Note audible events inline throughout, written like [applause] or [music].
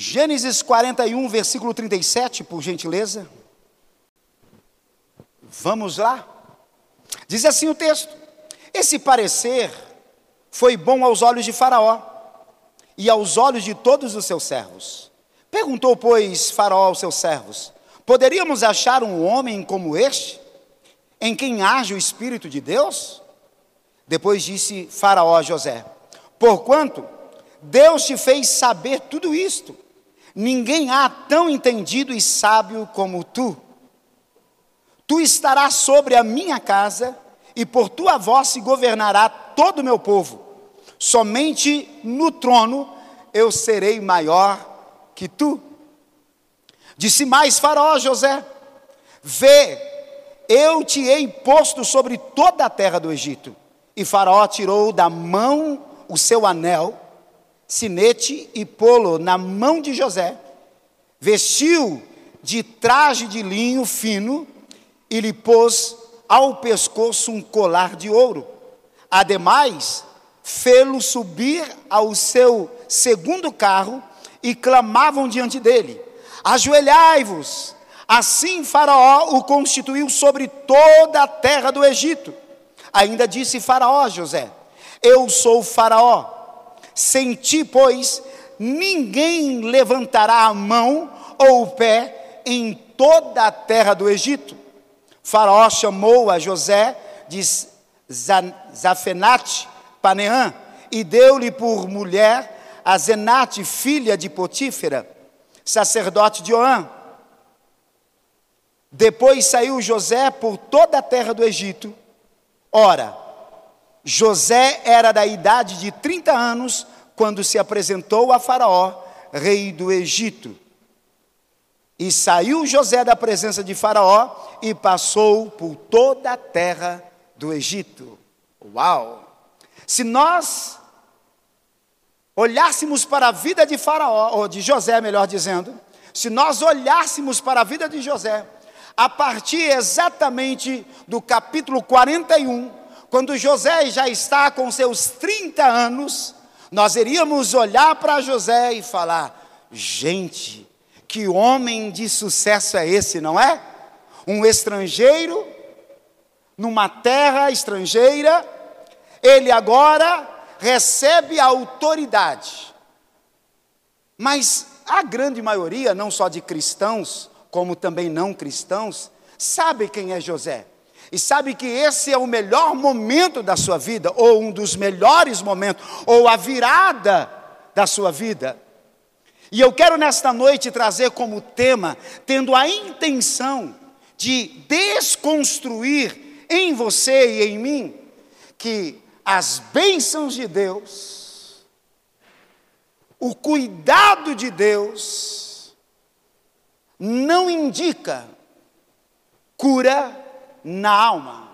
Gênesis 41, versículo 37, por gentileza. Vamos lá. Diz assim o texto: Esse parecer foi bom aos olhos de Faraó e aos olhos de todos os seus servos. Perguntou, pois, Faraó aos seus servos: Poderíamos achar um homem como este, em quem age o Espírito de Deus? Depois disse Faraó a José: Porquanto Deus te fez saber tudo isto, ninguém há tão entendido e sábio como tu. Tu estarás sobre a minha casa, e por tua voz se governará todo o meu povo. Somente no trono eu serei maior que tu. Disse mais Faraó José: Vê, eu te hei posto sobre toda a terra do Egito. E Faraó tirou da mão o seu anel, sinete e pô-lo na mão de José. Vestiu de traje de linho fino e lhe pôs ao pescoço um colar de ouro. Ademais, fê-lo subir ao seu segundo carro e clamavam diante dele: Ajoelhai-vos. Assim Faraó o constituiu sobre toda a terra do Egito. Ainda disse Faraó a José: Eu sou Faraó. Sem ti, pois, ninguém levantará a mão ou o pé em toda a terra do Egito. Faraó chamou a José de Zafenate Paneã e deu-lhe por mulher a Zenate, filha de Potífera, sacerdote de Oã. Depois saiu José por toda a terra do Egito. Ora, José era da idade de 30 anos quando se apresentou a Faraó, rei do Egito. E saiu José da presença de Faraó e passou por toda a terra do Egito. Uau! Se nós olhássemos para a vida de Faraó, ou de José, melhor dizendo, se nós olhássemos para a vida de José, a partir exatamente do capítulo 41, quando José já está com seus 30 anos, nós iríamos olhar para José e falar: gente, que homem de sucesso é esse, não é? Um estrangeiro, numa terra estrangeira, ele agora recebe a autoridade. Mas a grande maioria, não só de cristãos, como também não cristãos, sabe quem é José. E sabe que esse é o melhor momento da sua vida, ou um dos melhores momentos, ou a virada da sua vida. E eu quero nesta noite trazer como tema, tendo a intenção de desconstruir em você e em mim, que as bênçãos de Deus, o cuidado de Deus, não indica cura na alma.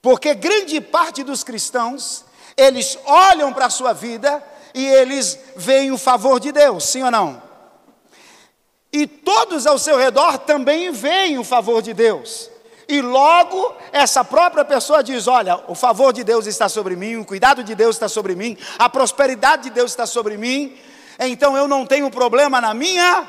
Porque grande parte dos cristãos, eles olham para a sua vida e eles veem o favor de Deus, sim ou não? E todos ao seu redor também veem o favor de Deus. E logo essa própria pessoa diz: Olha, o favor de Deus está sobre mim, o cuidado de Deus está sobre mim, a prosperidade de Deus está sobre mim, então eu não tenho problema na minha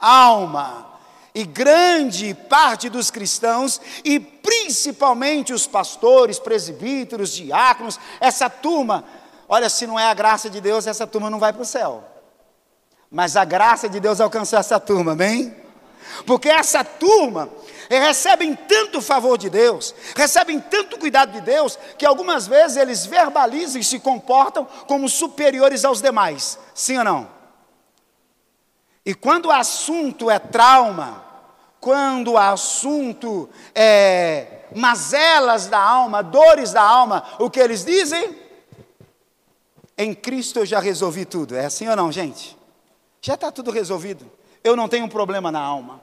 alma. E grande parte dos cristãos, e principalmente os pastores, presbíteros, diáconos, essa turma, Olha, se não é a graça de Deus, essa turma não vai para o céu. Mas a graça de Deus alcançou essa turma, amém? Porque essa turma recebem tanto favor de Deus, recebem tanto cuidado de Deus, que algumas vezes eles verbalizam e se comportam como superiores aos demais. Sim ou não? E quando o assunto é trauma, quando o assunto é mazelas da alma, dores da alma, o que eles dizem? Em Cristo eu já resolvi tudo. É assim ou não, gente? Já está tudo resolvido. Eu não tenho problema na alma.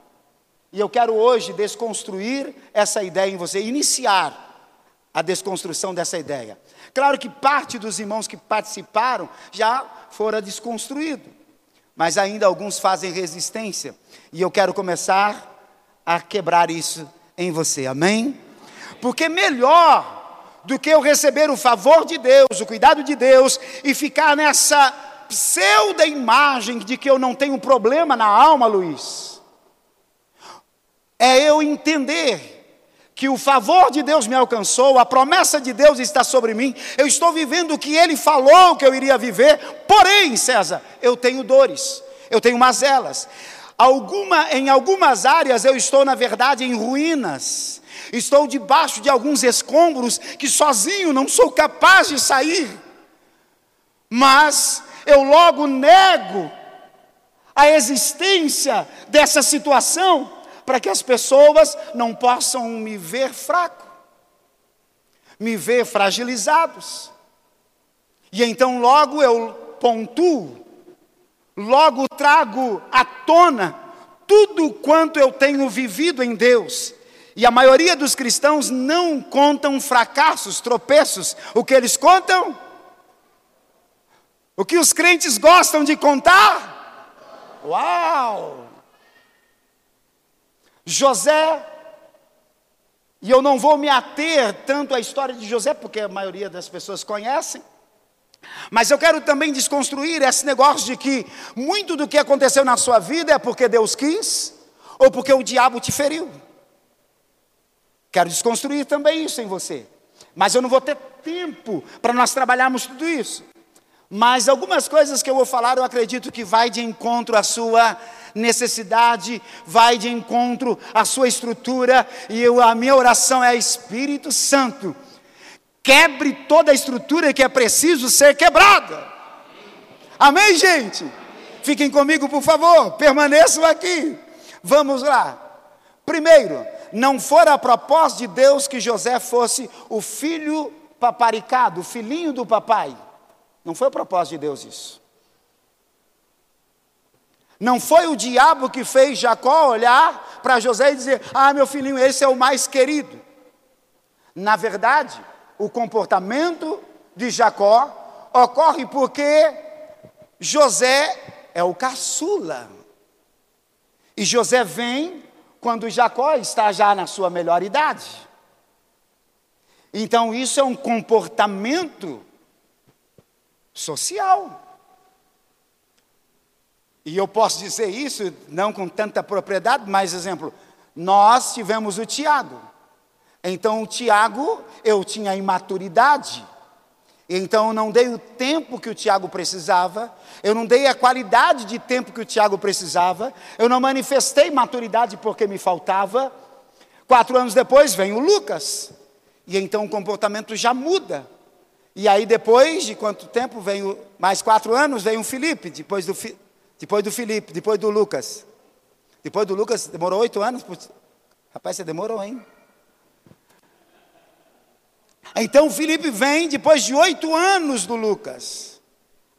E eu quero hoje desconstruir essa ideia em você, iniciar a desconstrução dessa ideia. Claro que parte dos irmãos que participaram já fora desconstruído, mas ainda alguns fazem resistência. E eu quero começar a quebrar isso em você. Amém? Porque melhor do que eu receber o favor de Deus, o cuidado de Deus e ficar nessa pseudo imagem de que eu não tenho problema na alma, Luiz, é eu entender que o favor de Deus me alcançou, a promessa de Deus está sobre mim, eu estou vivendo o que Ele falou que eu iria viver, porém, César, eu tenho dores, eu tenho mazelas. Alguma, em algumas áreas eu estou, na verdade, em ruínas, estou debaixo de alguns escombros que sozinho não sou capaz de sair, mas eu logo nego a existência dessa situação para que as pessoas não possam me ver fraco, me ver fragilizados. E então logo eu pontuo, logo trago à tona tudo quanto eu tenho vivido em Deus. E a maioria dos cristãos não contam fracassos, tropeços. O que eles contam? O que os crentes gostam de contar? Uau! José, e eu não vou me ater tanto à história de José, porque a maioria das pessoas conhecem, mas eu quero também desconstruir esse negócio de que muito do que aconteceu na sua vida é porque Deus quis ou porque o diabo te feriu. Quero desconstruir também isso em você. Mas eu não vou ter tempo para nós trabalharmos tudo isso. Mas algumas coisas que eu vou falar, eu acredito que vai de encontro à sua necessidade, vai de encontro à sua estrutura, e eu, a minha oração é Espírito Santo, quebre toda a estrutura que é preciso ser quebrada. Amém, gente? Fiquem comigo, por favor, permaneçam aqui. Vamos lá. Primeiro, não fora a propósito de Deus que José fosse o filho paparicado, o filhinho do papai. Não foi a propósito de Deus isso. Não foi o diabo que fez Jacó olhar para José e dizer: Ah, meu filhinho, esse é o mais querido. Na verdade, o comportamento de Jacó ocorre porque José é o caçula. E José vem quando Jacó está já na sua melhor idade. Então, isso é um comportamento social. E eu posso dizer isso, não com tanta propriedade, mas exemplo, nós tivemos o Tiago. Então o Tiago, eu tinha imaturidade. Então eu não dei o tempo que o Tiago precisava, eu não dei a qualidade de tempo que o Tiago precisava, eu não manifestei maturidade porque me faltava. Quatro anos depois vem o Lucas, e então o comportamento já muda. E aí depois de quanto tempo vem o, mais quatro anos vem o Felipe, depois do, depois do Felipe, depois do Lucas. Depois do Lucas, demorou oito anos. Rapaz, você demorou, hein? Então Felipe vem depois de oito anos do Lucas.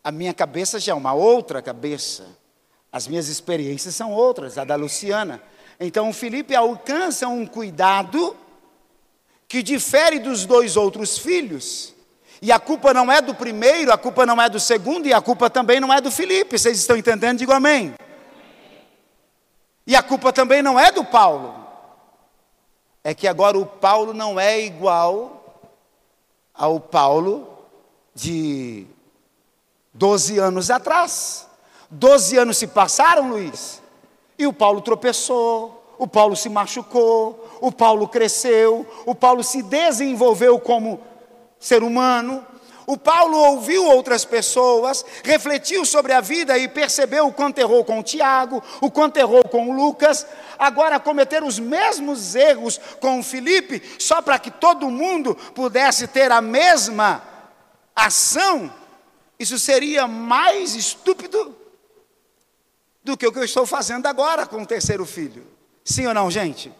A minha cabeça já é uma outra cabeça. As minhas experiências são outras, a da Luciana. Então Felipe alcança um cuidado que difere dos dois outros filhos. E a culpa não é do primeiro, a culpa não é do segundo, e a culpa também não é do Felipe. Vocês estão entendendo? Digo amém. E a culpa também não é do Paulo. É que agora o Paulo não é igual ao Paulo de 12 anos atrás. 12 anos se passaram, Luiz, e o Paulo tropeçou, o Paulo se machucou, o Paulo cresceu, o Paulo se desenvolveu como ser humano. O Paulo ouviu outras pessoas, refletiu sobre a vida e percebeu o quanto errou com o Tiago, o quanto errou com o Lucas. Agora, cometer os mesmos erros com o Felipe, só para que todo mundo pudesse ter a mesma ação, isso seria mais estúpido do que o que eu estou fazendo agora com o terceiro filho. Sim ou não, gente?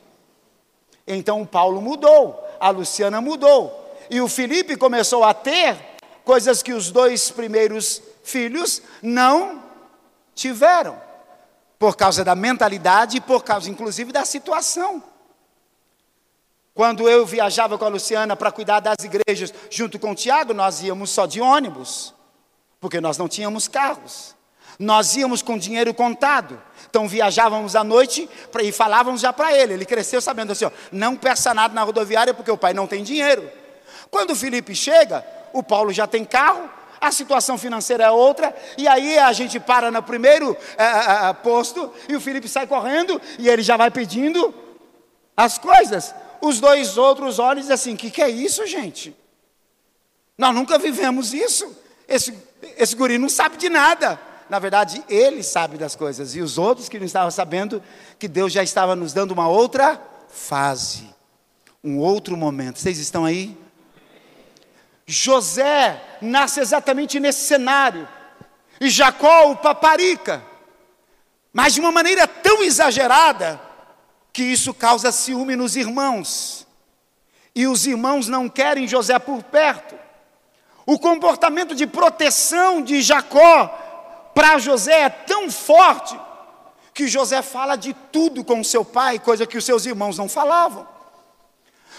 Então, o Paulo mudou, a Luciana mudou. E o Felipe começou a ter coisas que os dois primeiros filhos não tiveram, por causa da mentalidade e por causa, inclusive, da situação. Quando eu viajava com a Luciana para cuidar das igrejas junto com o Tiago, nós íamos só de ônibus, porque nós não tínhamos carros. Nós íamos com dinheiro contado. Então viajávamos à noite e falávamos já para ele. Ele cresceu sabendo assim: ó, não peça nada na rodoviária porque o pai não tem dinheiro. Quando o Felipe chega, o Paulo já tem carro, a situação financeira é outra, e aí a gente para no primeiro é, é, posto e o Felipe sai correndo e ele já vai pedindo as coisas. Os dois outros olham e dizem assim: o que, que é isso, gente? Nós nunca vivemos isso. Esse, esse guri não sabe de nada. Na verdade, ele sabe das coisas, e os outros que não estavam sabendo que Deus já estava nos dando uma outra fase, um outro momento. Vocês estão aí? José nasce exatamente nesse cenário, e Jacó o paparica, mas de uma maneira tão exagerada que isso causa ciúme nos irmãos, e os irmãos não querem José por perto. O comportamento de proteção de Jacó para José é tão forte que José fala de tudo com seu pai, coisa que os seus irmãos não falavam.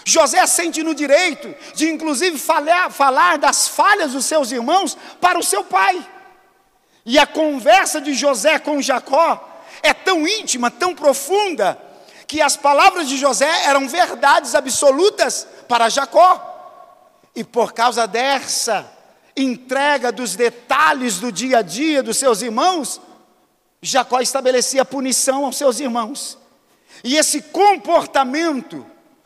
José sente no direito de, inclusive, falar, falar das falhas dos seus irmãos para o seu pai. E a conversa de José com Jacó é tão íntima, tão profunda, que as palavras de José eram verdades absolutas para Jacó. E por causa dessa entrega dos detalhes do dia a dia dos seus irmãos, Jacó estabelecia punição aos seus irmãos. E esse comportamento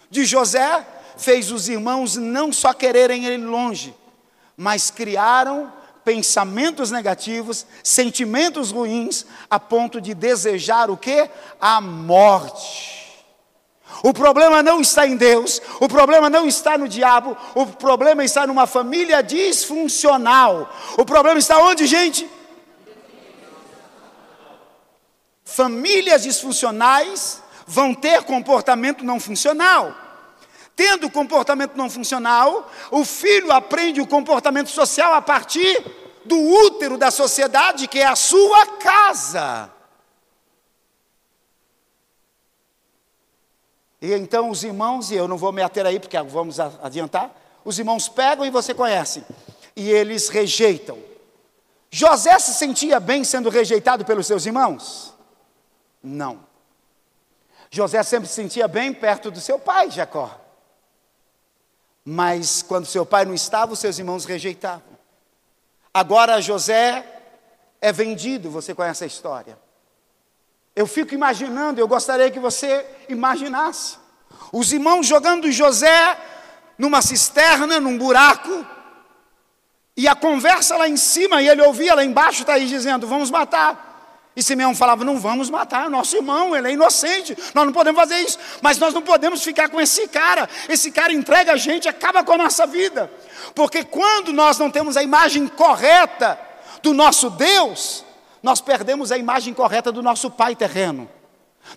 de José fez os irmãos não só quererem ele longe, mas criaram pensamentos negativos, sentimentos ruins, a ponto de desejar o que? A morte. O problema não está em Deus, o problema não está no diabo, o problema está numa família disfuncional. O problema está onde, gente? Famílias disfuncionais vão ter comportamento não funcional. Tendo comportamento não funcional, o filho aprende o comportamento social a partir do útero da sociedade, que é a sua casa. E então os irmãos, e eu não vou me ater aí porque vamos adiantar, os irmãos pegam e você conhece, e eles rejeitam. José se sentia bem sendo rejeitado pelos seus irmãos? Não. José sempre se sentia bem perto do seu pai, Jacó. Mas quando seu pai não estava, os seus irmãos rejeitavam. Agora José é vendido, você conhece a história. Eu fico imaginando, eu gostaria que você imaginasse. Os irmãos jogando José numa cisterna, num buraco, e a conversa lá em cima, e ele ouvia lá embaixo, está aí dizendo: vamos matar. E Simeão falava: não vamos matar nosso irmão, ele é inocente, nós não podemos fazer isso, mas nós não podemos ficar com esse cara, esse cara entrega a gente, acaba com a nossa vida, porque quando nós não temos a imagem correta do nosso Deus, nós perdemos a imagem correta do nosso pai terreno,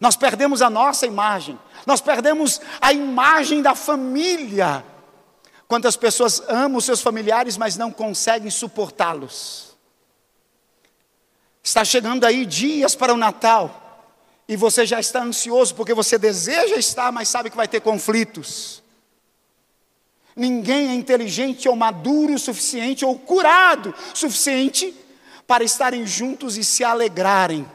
nós perdemos a nossa imagem, nós perdemos a imagem da família. Quantas pessoas amam seus familiares, mas não conseguem suportá-los? Está chegando aí dias para o Natal e você já está ansioso porque você deseja estar, mas sabe que vai ter conflitos. Ninguém é inteligente ou maduro o suficiente ou curado o suficiente para estarem juntos e se alegrarem.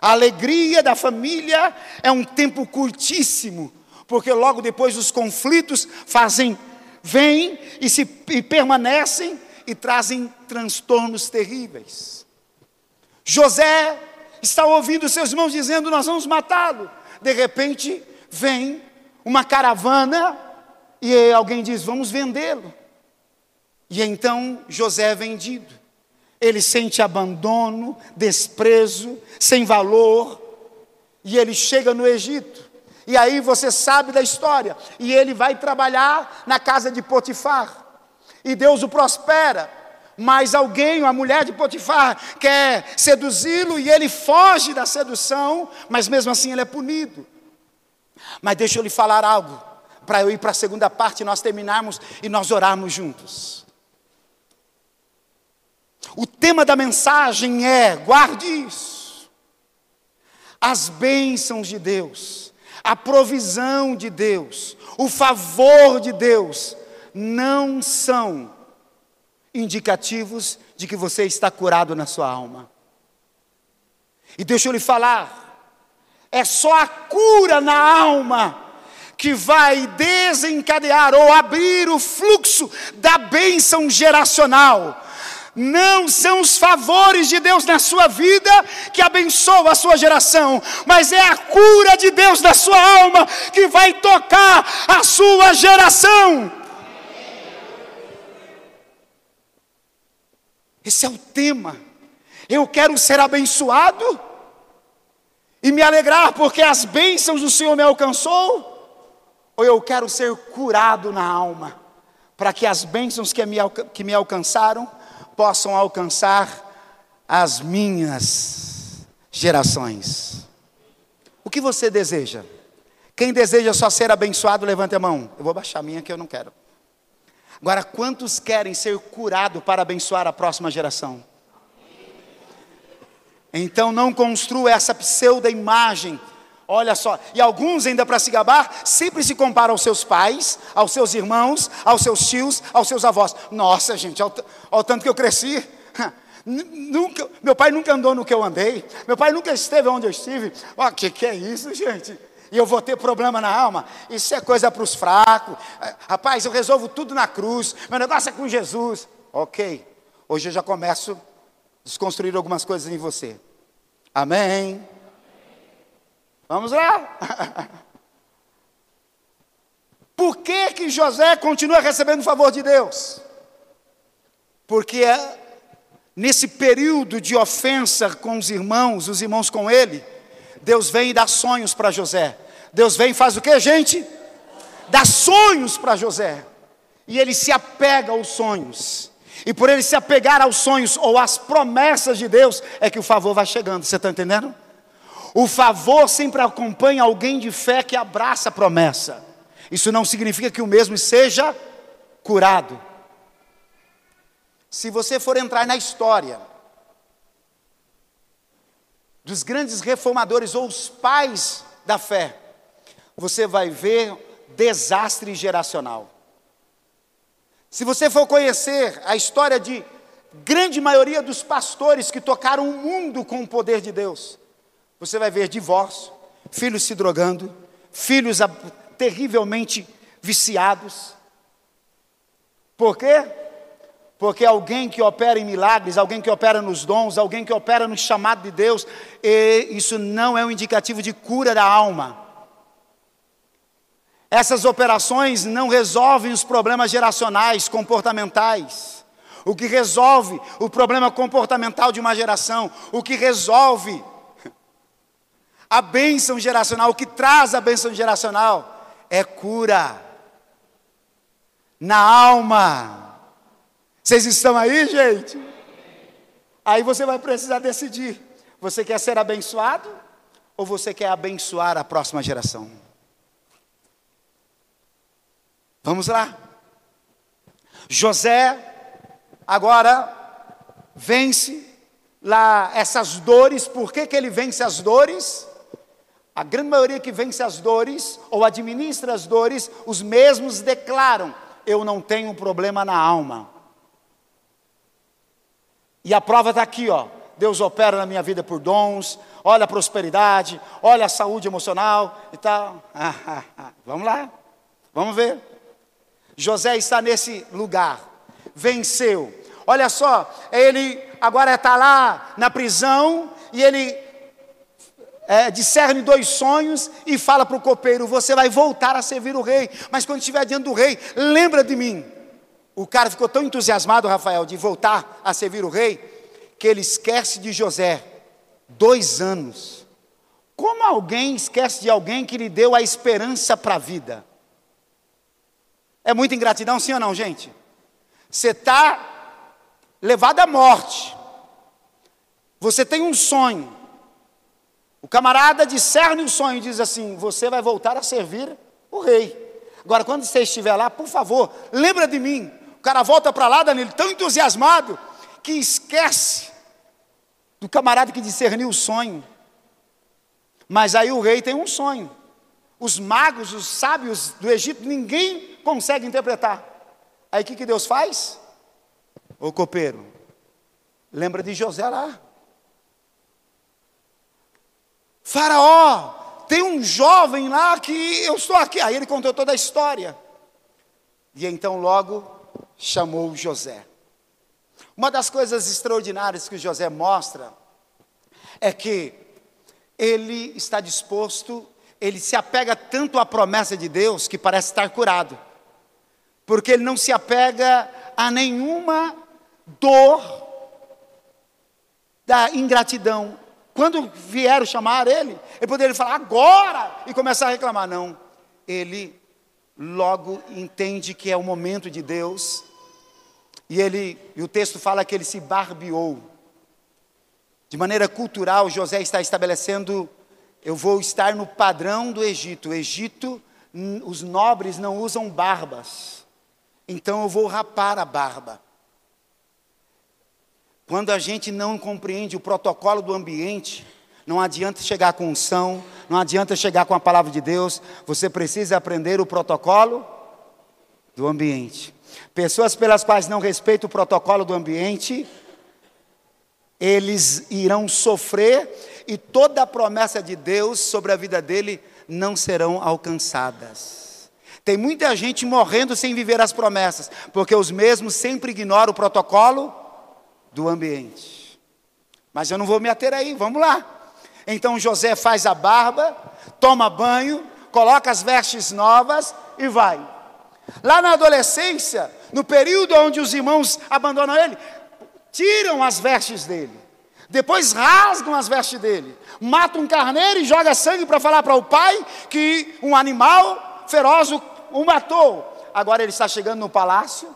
A alegria da família é um tempo curtíssimo, porque logo depois os conflitos fazem, vêm e se e permanecem e trazem transtornos terríveis. José está ouvindo seus irmãos dizendo: Nós vamos matá-lo. De repente, vem uma caravana e alguém diz: Vamos vendê-lo. E então José é vendido. Ele sente abandono, desprezo, sem valor, e ele chega no Egito. E aí você sabe da história. E ele vai trabalhar na casa de Potifar e Deus o prospera. Mas alguém, a mulher de Potifar, quer seduzi-lo e ele foge da sedução, mas mesmo assim ele é punido. Mas deixa eu lhe falar algo, para eu ir para a segunda parte, nós terminarmos e nós orarmos juntos. O tema da mensagem é: guarde isso. As bênçãos de Deus, a provisão de Deus, o favor de Deus não são indicativos de que você está curado na sua alma. E deixa eu lhe falar, é só a cura na alma que vai desencadear ou abrir o fluxo da bênção geracional. Não são os favores de Deus na sua vida que abençoam a sua geração, mas é a cura de Deus na sua alma que vai tocar a sua geração. Esse é o tema. Eu quero ser abençoado e me alegrar porque as bênçãos do Senhor me alcançou, ou eu quero ser curado na alma, para que as bênçãos que me, que me alcançaram possam alcançar as minhas gerações. O que você deseja? Quem deseja só ser abençoado, levante a mão. Eu vou baixar a minha que eu não quero. Agora, quantos querem ser curados para abençoar a próxima geração? Então não construa essa pseudo-imagem. Olha só, e alguns ainda para se gabar, sempre se comparam aos seus pais, aos seus irmãos, aos seus tios, aos seus avós. Nossa, gente, olha o tanto que eu cresci. [laughs] Nunca, meu pai nunca andou no que eu andei, meu pai nunca esteve onde eu estive. O que, que é isso, gente? E eu vou ter problema na alma? Isso é coisa para os fracos. É, rapaz, eu resolvo tudo na cruz, meu negócio é com Jesus. Ok, hoje eu já começo a desconstruir algumas coisas em você. Amém. Vamos lá. [laughs] Por que, que José continua recebendo o favor de Deus? Porque é nesse período de ofensa com os irmãos, os irmãos com ele, Deus vem e dá sonhos para José. Deus vem e faz o que, gente? Dá sonhos para José. E ele se apega aos sonhos. E por ele se apegar aos sonhos ou às promessas de Deus, é que o favor vai chegando. Você está entendendo? O favor sempre acompanha alguém de fé que abraça a promessa. Isso não significa que o mesmo seja curado. Se você for entrar na história dos grandes reformadores ou os pais da fé, você vai ver desastre geracional. Se você for conhecer a história de grande maioria dos pastores que tocaram o mundo com o poder de Deus, você vai ver divórcio, filhos se drogando, filhos terrivelmente viciados. Por quê? Porque alguém que opera em milagres, alguém que opera nos dons, alguém que opera no chamado de Deus, isso não é um indicativo de cura da alma. Essas operações não resolvem os problemas geracionais, comportamentais. O que resolve o problema comportamental de uma geração, o que resolve a bênção geracional, o que traz a bênção geracional é cura na alma. Vocês estão aí, gente? Aí você vai precisar decidir: você quer ser abençoado ou você quer abençoar a próxima geração? Vamos lá. José agora vence lá essas dores. Por que, que ele vence as dores? A grande maioria que vence as dores ou administra as dores, os mesmos declaram: Eu não tenho problema na alma. E a prova está aqui, ó. Deus opera na minha vida por dons, olha a prosperidade, olha a saúde emocional e tal. [laughs] vamos lá, vamos ver. José está nesse lugar, venceu. Olha só, ele agora está lá na prisão e ele é, discerne dois sonhos e fala para o copeiro: Você vai voltar a servir o rei, mas quando estiver diante do rei, lembra de mim. O cara ficou tão entusiasmado, Rafael, de voltar a servir o rei, que ele esquece de José. Dois anos. Como alguém esquece de alguém que lhe deu a esperança para a vida? É muita ingratidão, sim ou não, gente? Você está levado à morte. Você tem um sonho. O camarada discerne o sonho e diz assim: Você vai voltar a servir o rei. Agora, quando você estiver lá, por favor, lembra de mim. Cara volta para lá, Danilo, tão entusiasmado, que esquece do camarada que discerniu o sonho. Mas aí o rei tem um sonho. Os magos, os sábios do Egito, ninguém consegue interpretar. Aí o que, que Deus faz? O copeiro, lembra de José lá. Faraó tem um jovem lá que eu estou aqui. Aí ele contou toda a história. E então logo chamou José. Uma das coisas extraordinárias que José mostra é que ele está disposto, ele se apega tanto à promessa de Deus que parece estar curado, porque ele não se apega a nenhuma dor da ingratidão. Quando vieram chamar ele, ele poderia falar agora e começar a reclamar. Não, ele logo entende que é o momento de Deus e ele, e o texto fala que ele se barbeou. De maneira cultural, José está estabelecendo: eu vou estar no padrão do Egito. O Egito, os nobres não usam barbas. Então eu vou rapar a barba. Quando a gente não compreende o protocolo do ambiente, não adianta chegar com unção, não adianta chegar com a palavra de Deus, você precisa aprender o protocolo do ambiente. Pessoas pelas quais não respeita o protocolo do ambiente, eles irão sofrer e toda a promessa de Deus sobre a vida dele não serão alcançadas. Tem muita gente morrendo sem viver as promessas, porque os mesmos sempre ignoram o protocolo do ambiente. Mas eu não vou me ater aí, vamos lá. Então José faz a barba, toma banho, coloca as vestes novas e vai. Lá na adolescência, no período onde os irmãos abandonam ele, tiram as vestes dele. Depois rasgam as vestes dele, matam um carneiro e joga sangue para falar para o pai que um animal feroz o matou. Agora ele está chegando no palácio,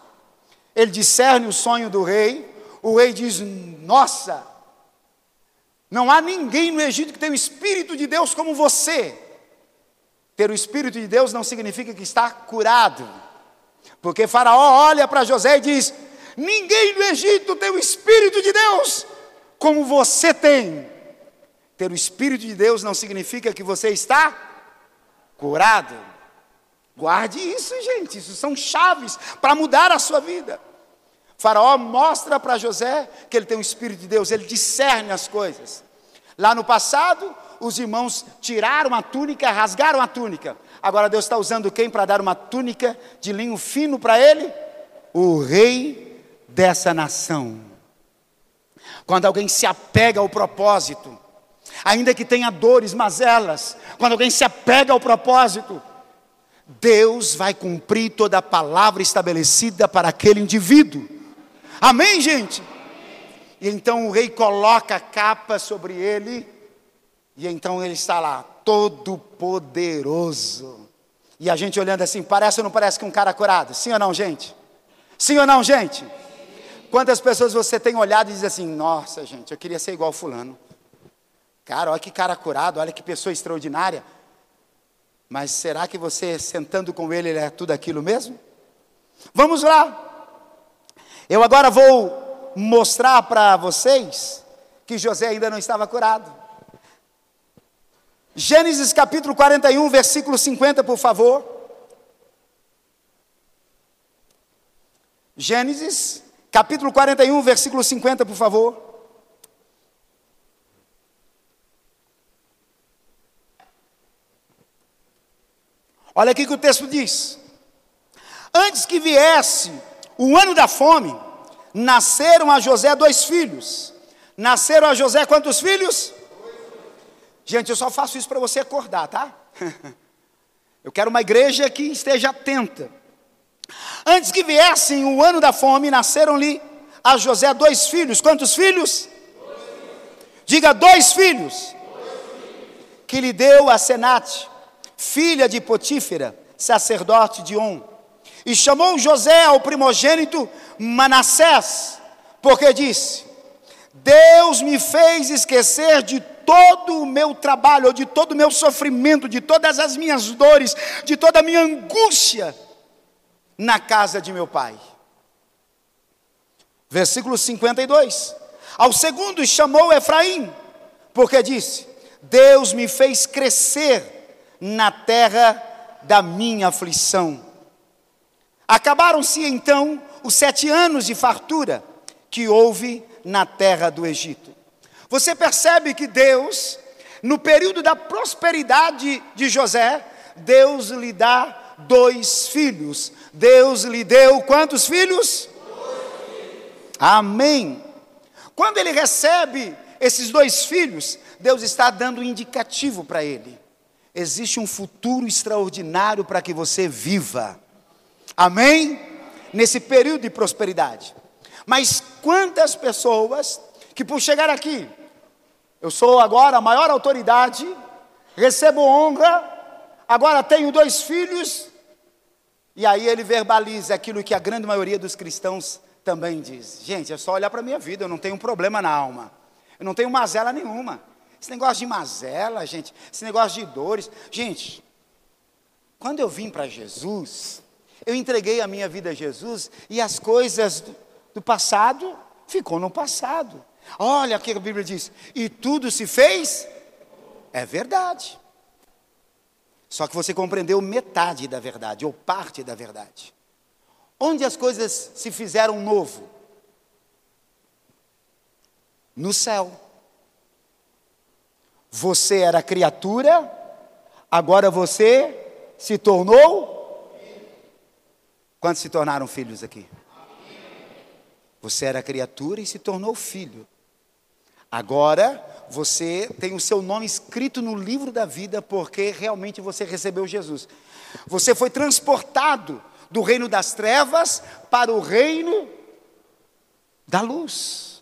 ele discerne o sonho do rei. O rei diz: Nossa, não há ninguém no Egito que tenha o Espírito de Deus como você. Ter o Espírito de Deus não significa que está curado. Porque Faraó olha para José e diz: Ninguém no Egito tem o Espírito de Deus como você tem. Ter o Espírito de Deus não significa que você está curado. Guarde isso, gente. Isso são chaves para mudar a sua vida. faraó mostra para José que ele tem o Espírito de Deus, ele discerne as coisas. Lá no passado, os irmãos tiraram a túnica, rasgaram a túnica. Agora Deus está usando quem para dar uma túnica de linho fino para ele? O rei dessa nação. Quando alguém se apega ao propósito, ainda que tenha dores, mazelas, quando alguém se apega ao propósito, Deus vai cumprir toda a palavra estabelecida para aquele indivíduo. Amém, gente? E então o rei coloca a capa sobre ele, e então ele está lá, todo poderoso. E a gente olhando assim, parece ou não parece que um cara curado? Sim ou não, gente? Sim ou não, gente? Quantas pessoas você tem olhado e diz assim: Nossa, gente, eu queria ser igual Fulano. Cara, olha que cara curado, olha que pessoa extraordinária. Mas será que você, sentando com ele, ele é tudo aquilo mesmo? Vamos lá. Eu agora vou mostrar para vocês que José ainda não estava curado. Gênesis capítulo 41, versículo 50, por favor. Gênesis capítulo 41, versículo 50, por favor. Olha aqui que o texto diz: Antes que viesse o ano da fome, nasceram a José dois filhos. Nasceram a José quantos filhos? Gente, eu só faço isso para você acordar, tá? [laughs] Eu quero uma igreja que esteja atenta. Antes que viessem o ano da fome, nasceram-lhe a José dois filhos. Quantos filhos? Dois Diga dois filhos. dois filhos. Que lhe deu a Senate, filha de Potífera, sacerdote de On. E chamou José ao primogênito Manassés, porque disse: Deus me fez esquecer de todo o meu trabalho, de todo o meu sofrimento, de todas as minhas dores, de toda a minha angústia na casa de meu pai. Versículo 52. Ao segundo chamou Efraim, porque disse: Deus me fez crescer na terra da minha aflição. Acabaram-se então os sete anos de fartura que houve na terra do Egito. Você percebe que Deus no período da prosperidade de José, Deus lhe dá dois filhos. Deus lhe deu quantos filhos? Amém. Quando ele recebe esses dois filhos, Deus está dando um indicativo para ele. Existe um futuro extraordinário para que você viva. Amém? Nesse período de prosperidade. Mas quantas pessoas que por chegar aqui, eu sou agora a maior autoridade, recebo honra, agora tenho dois filhos, e aí ele verbaliza aquilo que a grande maioria dos cristãos também diz. Gente, é só olhar para a minha vida, eu não tenho um problema na alma, eu não tenho mazela nenhuma. Esse negócio de mazela, gente, esse negócio de dores. Gente, quando eu vim para Jesus, eu entreguei a minha vida a Jesus e as coisas do, do passado ficou no passado. Olha o que a Bíblia diz: e tudo se fez, é verdade. Só que você compreendeu metade da verdade, ou parte da verdade. Onde as coisas se fizeram novo? No céu. Você era criatura, agora você se tornou. Quantos se tornaram filhos aqui? Você era criatura e se tornou filho. Agora você tem o seu nome escrito no livro da vida porque realmente você recebeu Jesus. Você foi transportado do reino das trevas para o reino da luz.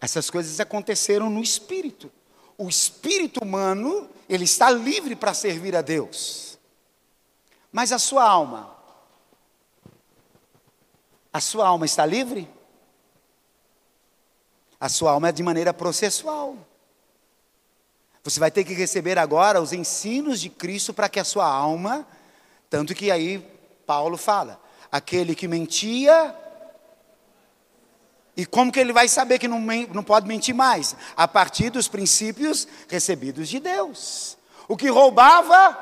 Essas coisas aconteceram no espírito. O espírito humano, ele está livre para servir a Deus. Mas a sua alma, a sua alma está livre? A sua alma é de maneira processual. Você vai ter que receber agora os ensinos de Cristo para que a sua alma, tanto que aí Paulo fala, aquele que mentia, e como que ele vai saber que não, não pode mentir mais? A partir dos princípios recebidos de Deus. O que roubava,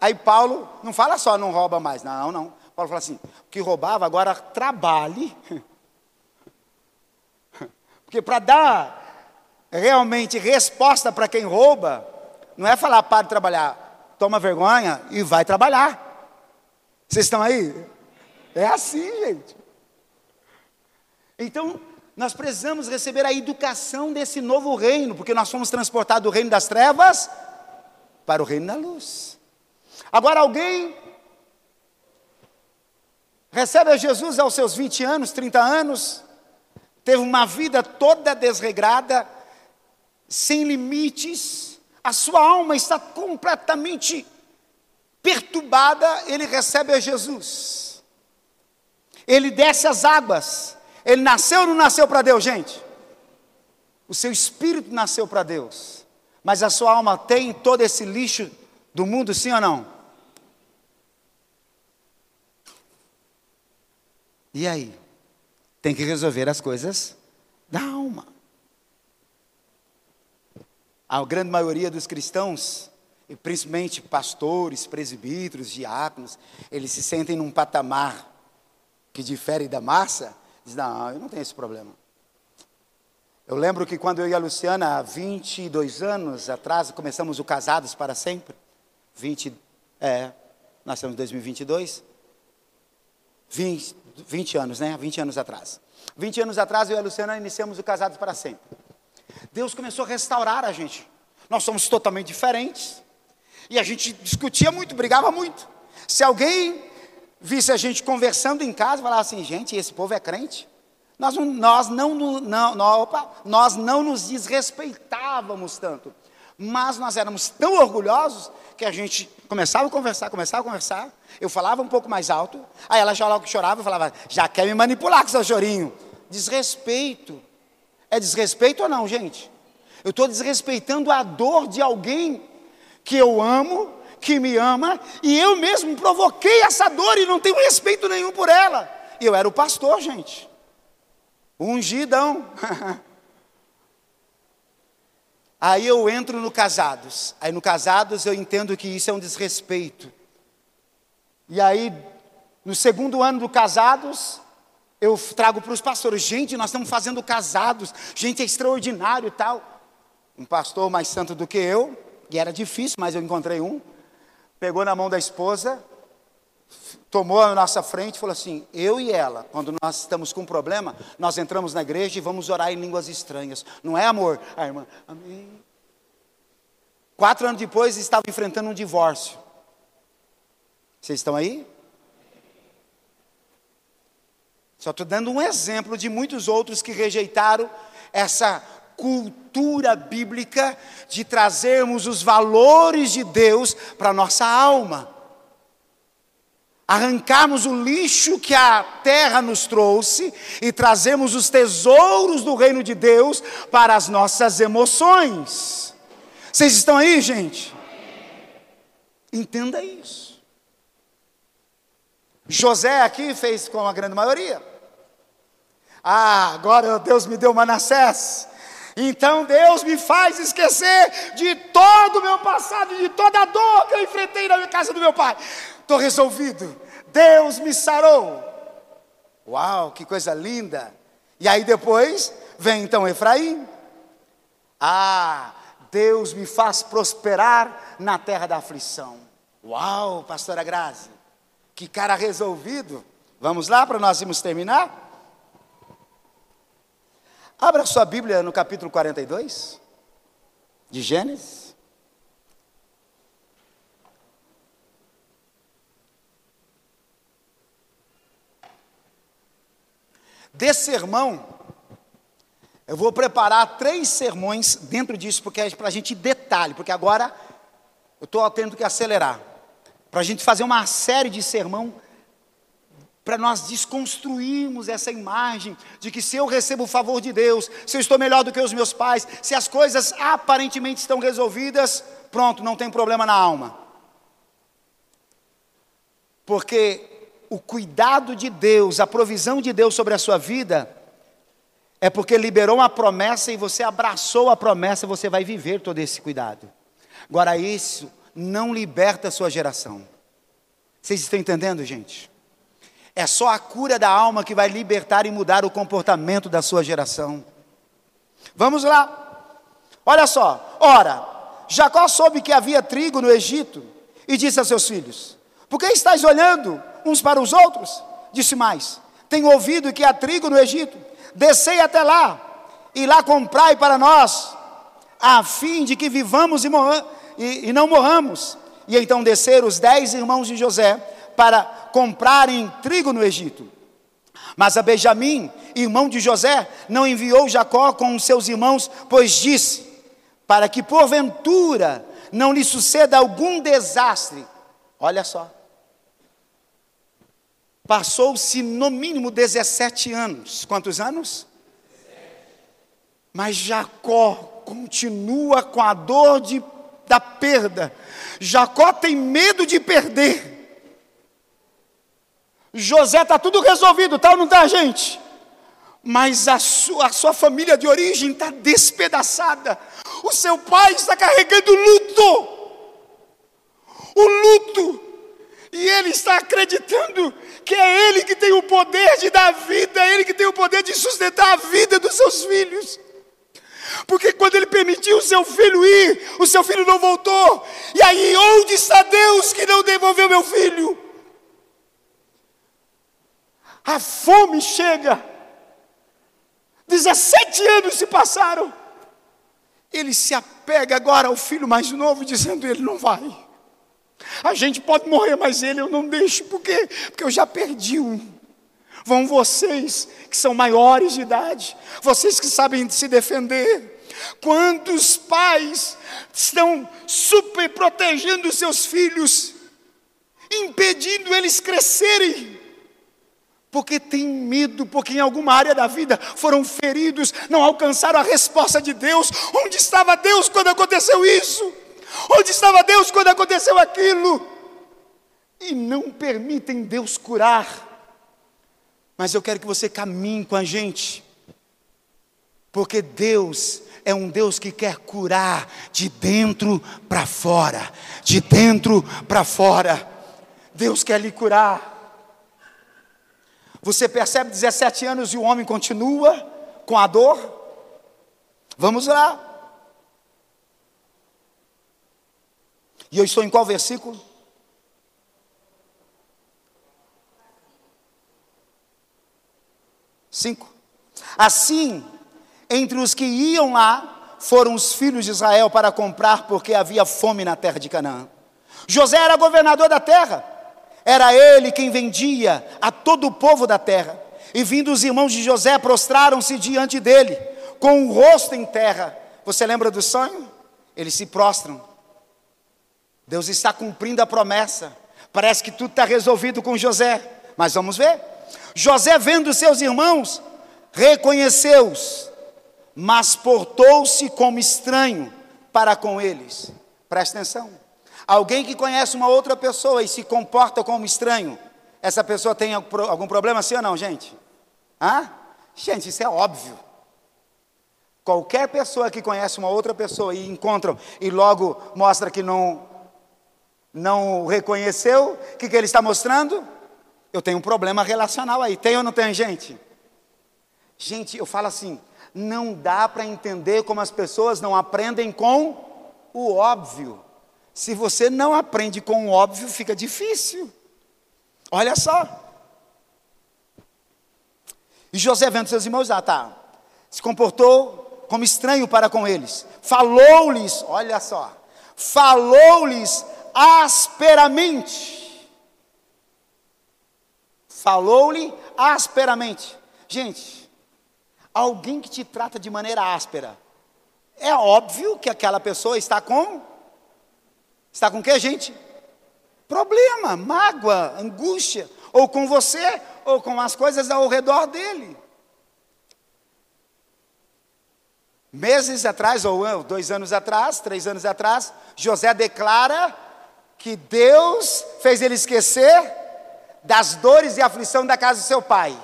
aí Paulo não fala só não rouba mais, não, não. Paulo fala assim: o que roubava, agora trabalhe. [laughs] Porque para dar realmente resposta para quem rouba, não é falar para de trabalhar, toma vergonha e vai trabalhar. Vocês estão aí? É assim, gente. Então, nós precisamos receber a educação desse novo reino, porque nós fomos transportados do reino das trevas para o reino da luz. Agora, alguém recebe a Jesus aos seus 20 anos, 30 anos, teve uma vida toda desregrada, sem limites, a sua alma está completamente perturbada, ele recebe a Jesus. Ele desce as águas. Ele nasceu ou não nasceu para Deus, gente? O seu espírito nasceu para Deus. Mas a sua alma tem todo esse lixo do mundo, sim ou não? E aí? Tem que resolver as coisas da alma. A grande maioria dos cristãos, e principalmente pastores, presbíteros, diáconos, eles se sentem num patamar que difere da massa, diz: Não, eu não tenho esse problema. Eu lembro que quando eu e a Luciana, há 22 anos atrás, começamos o Casados para Sempre, 20, é, nós estamos em 2022, 20, 20 anos, né? 20 anos atrás. 20 anos atrás, eu e a Luciana iniciamos o Casados para Sempre. Deus começou a restaurar a gente. Nós somos totalmente diferentes. E a gente discutia muito, brigava muito. Se alguém visse a gente conversando em casa, falava assim, gente, esse povo é crente. Nós não, nós não, não, não opa, nós não nos desrespeitávamos tanto. Mas nós éramos tão orgulhosos que a gente começava a conversar, começava a conversar, eu falava um pouco mais alto, aí ela já logo chorava e falava, já quer me manipular com seu chorinho. Desrespeito. É desrespeito ou não, gente? Eu estou desrespeitando a dor de alguém que eu amo, que me ama, e eu mesmo provoquei essa dor e não tenho respeito nenhum por ela. E eu era o pastor, gente. Ungidão. [laughs] Aí eu entro no casados. Aí no casados eu entendo que isso é um desrespeito. E aí, no segundo ano do casados, eu trago para os pastores, gente, nós estamos fazendo casados, gente, é extraordinário e tal. um pastor mais santo do que eu, e era difícil, mas eu encontrei um, pegou na mão da esposa, tomou a nossa frente e falou assim: Eu e ela, quando nós estamos com um problema, nós entramos na igreja e vamos orar em línguas estranhas. Não é amor? A irmã, amém. Quatro anos depois, estava enfrentando um divórcio. Vocês estão aí? Só estou dando um exemplo de muitos outros que rejeitaram essa cultura bíblica de trazermos os valores de Deus para a nossa alma. Arrancarmos o lixo que a terra nos trouxe e trazemos os tesouros do reino de Deus para as nossas emoções. Vocês estão aí, gente? Entenda isso. José aqui fez com a grande maioria. Ah, agora Deus me deu Manassés. Então Deus me faz esquecer de todo o meu passado, de toda a dor que eu enfrentei na casa do meu pai. Estou resolvido. Deus me sarou. Uau, que coisa linda. E aí depois vem então Efraim. Ah, Deus me faz prosperar na terra da aflição. Uau, pastora Grazi, que cara resolvido. Vamos lá para nós irmos terminar? Abra sua Bíblia no capítulo 42 de Gênesis. Desse sermão, eu vou preparar três sermões dentro disso, porque é para a gente detalhe, porque agora eu estou tendo que acelerar. Para a gente fazer uma série de sermão para nós desconstruirmos essa imagem de que se eu recebo o favor de Deus, se eu estou melhor do que os meus pais, se as coisas aparentemente estão resolvidas, pronto, não tem problema na alma. Porque o cuidado de Deus, a provisão de Deus sobre a sua vida, é porque liberou uma promessa e você abraçou a promessa, você vai viver todo esse cuidado. Agora, isso não liberta a sua geração. Vocês estão entendendo, gente? É só a cura da alma que vai libertar e mudar o comportamento da sua geração. Vamos lá. Olha só. Ora, Jacó soube que havia trigo no Egito e disse a seus filhos: Por que estáis olhando uns para os outros? Disse mais: Tenho ouvido que há trigo no Egito. Descei até lá e lá comprai para nós, a fim de que vivamos e, e, e não morramos. E então desceram os dez irmãos de José para comprarem trigo no Egito. Mas a Benjamim, irmão de José, não enviou Jacó com os seus irmãos, pois disse: para que porventura não lhe suceda algum desastre. Olha só. Passou-se no mínimo 17 anos. Quantos anos? Mas Jacó continua com a dor de, da perda. Jacó tem medo de perder. José está tudo resolvido, tal, tá não está, gente? Mas a sua, a sua família de origem está despedaçada. O seu pai está carregando luto. O luto. E ele está acreditando que é ele que tem o poder de dar vida, é ele que tem o poder de sustentar a vida dos seus filhos. Porque quando ele permitiu o seu filho ir, o seu filho não voltou. E aí, onde está Deus que não devolveu meu filho? A fome chega. 17 anos se passaram. Ele se apega agora ao filho mais novo, dizendo: Ele não vai. A gente pode morrer, mas ele eu não deixo. Por quê? Porque eu já perdi um. Vão vocês que são maiores de idade, vocês que sabem se defender. Quantos pais estão super protegendo seus filhos, impedindo eles crescerem? porque têm medo, porque em alguma área da vida foram feridos, não alcançaram a resposta de Deus. Onde estava Deus quando aconteceu isso? Onde estava Deus quando aconteceu aquilo? E não permitem Deus curar. Mas eu quero que você caminhe com a gente, porque Deus é um Deus que quer curar de dentro para fora, de dentro para fora. Deus quer lhe curar. Você percebe 17 anos e o homem continua com a dor? Vamos lá. E eu estou em qual versículo? Cinco. Assim, entre os que iam lá, foram os filhos de Israel para comprar, porque havia fome na terra de Canaã. José era governador da terra, era ele quem vendia a todo o povo da terra. E vindo os irmãos de José, prostraram-se diante dele, com o rosto em terra. Você lembra do sonho? Eles se prostram. Deus está cumprindo a promessa. Parece que tudo está resolvido com José. Mas vamos ver. José, vendo seus irmãos, reconheceu-os, mas portou-se como estranho para com eles. Presta atenção. Alguém que conhece uma outra pessoa e se comporta como estranho, essa pessoa tem algum problema, sim ou não, gente? Hã? Gente, isso é óbvio. Qualquer pessoa que conhece uma outra pessoa e encontra e logo mostra que não não reconheceu, o que, que ele está mostrando? Eu tenho um problema relacional aí. Tem ou não tem, gente? Gente, eu falo assim: não dá para entender como as pessoas não aprendem com o óbvio. Se você não aprende com o óbvio, fica difícil. Olha só. E José, vendo seus irmãos, ah, tá, se comportou como estranho para com eles. Falou-lhes, olha só, falou-lhes asperamente. Falou-lhe asperamente. Gente, alguém que te trata de maneira áspera, é óbvio que aquela pessoa está com está com que, gente? Problema, mágoa, angústia, ou com você, ou com as coisas ao redor dele. Meses atrás, ou dois anos atrás, três anos atrás, José declara que Deus fez ele esquecer das dores e aflição da casa do seu pai.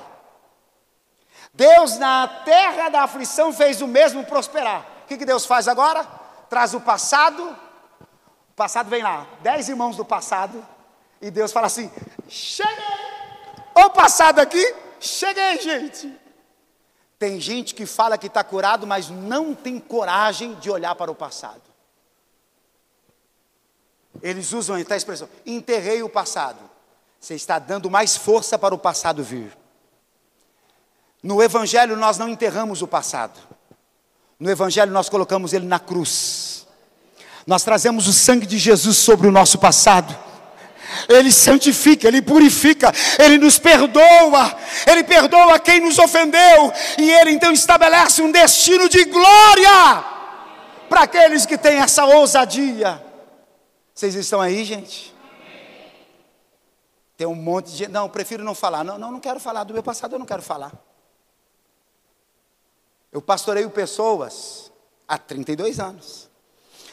Deus, na terra da aflição, fez o mesmo prosperar. O que, que Deus faz agora? Traz o passado, o passado vem lá, dez irmãos do passado, e Deus fala assim: cheguei! O passado aqui, cheguei, gente. Tem gente que fala que está curado, mas não tem coragem de olhar para o passado. Eles usam a expressão: enterrei o passado. Você está dando mais força para o passado vir. No Evangelho nós não enterramos o passado. No Evangelho nós colocamos ele na cruz. Nós trazemos o sangue de Jesus sobre o nosso passado. Ele santifica, Ele purifica, Ele nos perdoa, Ele perdoa quem nos ofendeu, e Ele então estabelece um destino de glória para aqueles que têm essa ousadia. Vocês estão aí, gente? Tem um monte de gente. Não, prefiro não falar. Não, não, não quero falar do meu passado, eu não quero falar. Eu pastoreio pessoas há 32 anos.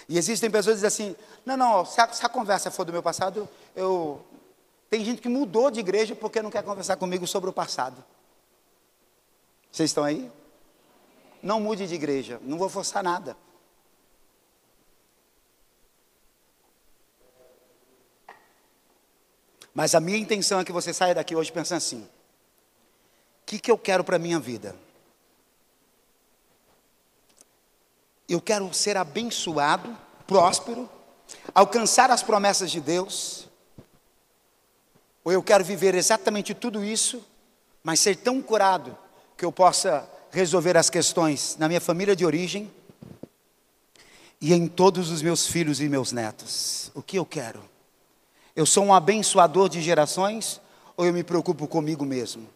E existem pessoas que dizem assim: não, não, se a, se a conversa for do meu passado, eu. Tem gente que mudou de igreja porque não quer conversar comigo sobre o passado. Vocês estão aí? Não mude de igreja, não vou forçar nada. Mas a minha intenção é que você saia daqui hoje pensando assim: o que, que eu quero para a minha vida? Eu quero ser abençoado, próspero, alcançar as promessas de Deus, ou eu quero viver exatamente tudo isso, mas ser tão curado que eu possa resolver as questões na minha família de origem e em todos os meus filhos e meus netos. O que eu quero? Eu sou um abençoador de gerações ou eu me preocupo comigo mesmo?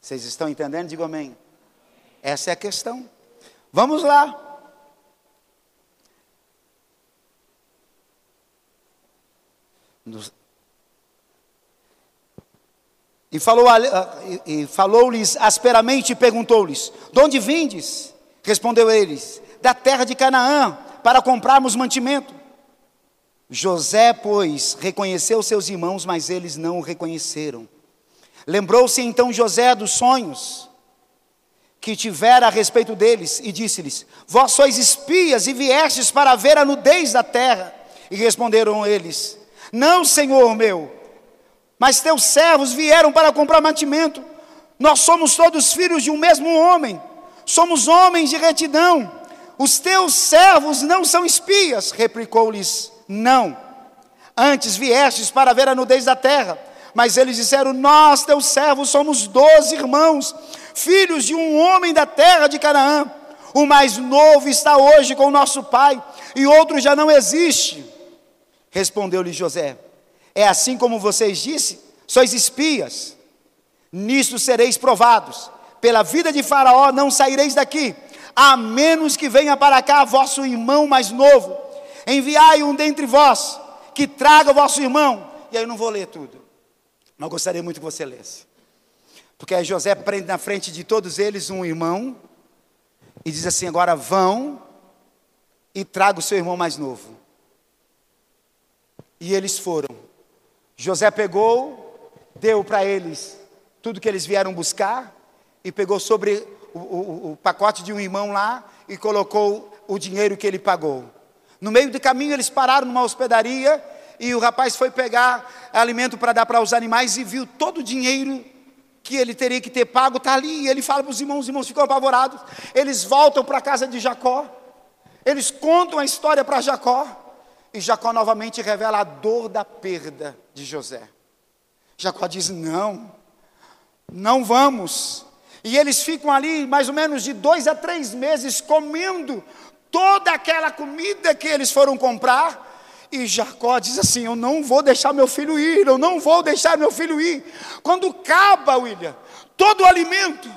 Vocês estão entendendo? Digo amém. Essa é a questão. Vamos lá. E falou-lhes falou asperamente e perguntou-lhes: De onde vindes? Respondeu eles: Da terra de Canaã, para comprarmos mantimento. José, pois, reconheceu seus irmãos, mas eles não o reconheceram. Lembrou-se então José dos sonhos que tivera a respeito deles e disse-lhes: Vós sois espias e viestes para ver a nudez da terra. E responderam eles: Não, senhor meu, mas teus servos vieram para comprar mantimento. Nós somos todos filhos de um mesmo homem, somos homens de retidão. Os teus servos não são espias, replicou-lhes: Não. Antes viestes para ver a nudez da terra. Mas eles disseram: Nós, teus servos, somos doze irmãos, filhos de um homem da terra de Canaã. O mais novo está hoje com nosso pai, e outro já não existe. Respondeu-lhe José: É assim como vocês disse, sois espias. Nisto sereis provados. Pela vida de Faraó não saireis daqui a menos que venha para cá vosso irmão mais novo. Enviai um dentre vós, que traga o vosso irmão. E aí eu não vou ler tudo, mas gostaria muito que você lesse. Porque aí José prende na frente de todos eles um irmão e diz assim: agora vão e traga o seu irmão mais novo. E eles foram. José pegou, deu para eles tudo que eles vieram buscar e pegou sobre o, o, o pacote de um irmão lá e colocou o dinheiro que ele pagou. No meio do caminho, eles pararam numa hospedaria e o rapaz foi pegar alimento para dar para os animais e viu todo o dinheiro que ele teria que ter pago, está ali. E ele fala para os irmãos, os irmãos ficam apavorados. Eles voltam para a casa de Jacó, eles contam a história para Jacó, e Jacó novamente revela a dor da perda de José. Jacó diz: Não, não vamos. E eles ficam ali mais ou menos de dois a três meses comendo toda aquela comida que eles foram comprar. E Jacó diz assim: Eu não vou deixar meu filho ir, eu não vou deixar meu filho ir. Quando acaba, William, todo o alimento,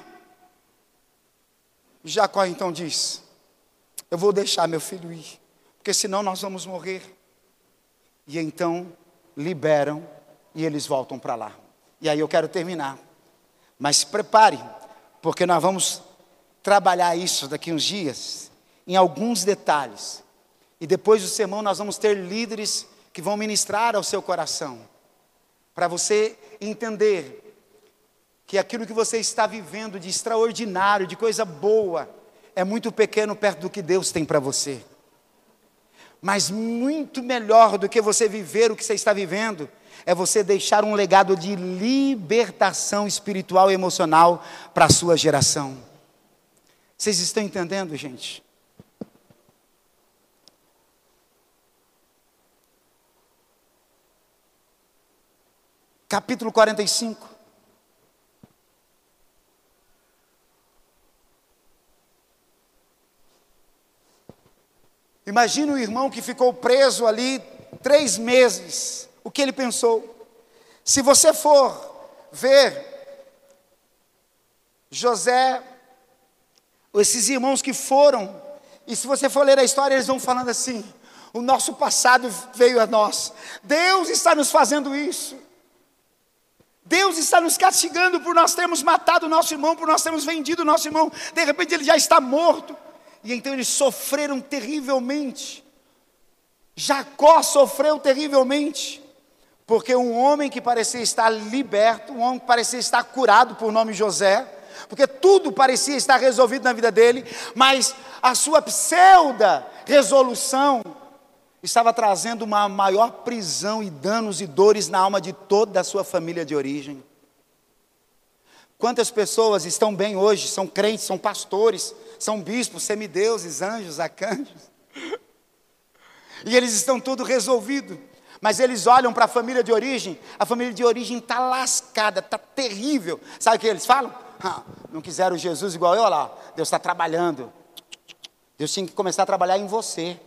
Jacó então diz: Eu vou deixar meu filho ir, porque senão nós vamos morrer. E então liberam e eles voltam para lá. E aí eu quero terminar. Mas se prepare, porque nós vamos trabalhar isso daqui uns dias, em alguns detalhes. E depois do sermão nós vamos ter líderes que vão ministrar ao seu coração, para você entender que aquilo que você está vivendo de extraordinário, de coisa boa, é muito pequeno perto do que Deus tem para você. Mas muito melhor do que você viver o que você está vivendo, é você deixar um legado de libertação espiritual e emocional para a sua geração. Vocês estão entendendo, gente? Capítulo 45. Imagina o irmão que ficou preso ali três meses o que ele pensou. Se você for ver José, esses irmãos que foram, e se você for ler a história, eles vão falando assim: o nosso passado veio a nós, Deus está nos fazendo isso. Deus está nos castigando por nós termos matado o nosso irmão, por nós termos vendido o nosso irmão. De repente ele já está morto. E então eles sofreram terrivelmente. Jacó sofreu terrivelmente. Porque um homem que parecia estar liberto, um homem que parecia estar curado por nome José, porque tudo parecia estar resolvido na vida dele, mas a sua pseuda resolução estava trazendo uma maior prisão e danos e dores na alma de toda a sua família de origem. Quantas pessoas estão bem hoje, são crentes, são pastores, são bispos, semideuses, anjos, arcanjos, e eles estão tudo resolvido, mas eles olham para a família de origem, a família de origem está lascada, está terrível. Sabe o que eles falam? Ah, não quiseram Jesus igual eu, olha lá, Deus está trabalhando. Deus tinha que começar a trabalhar em você.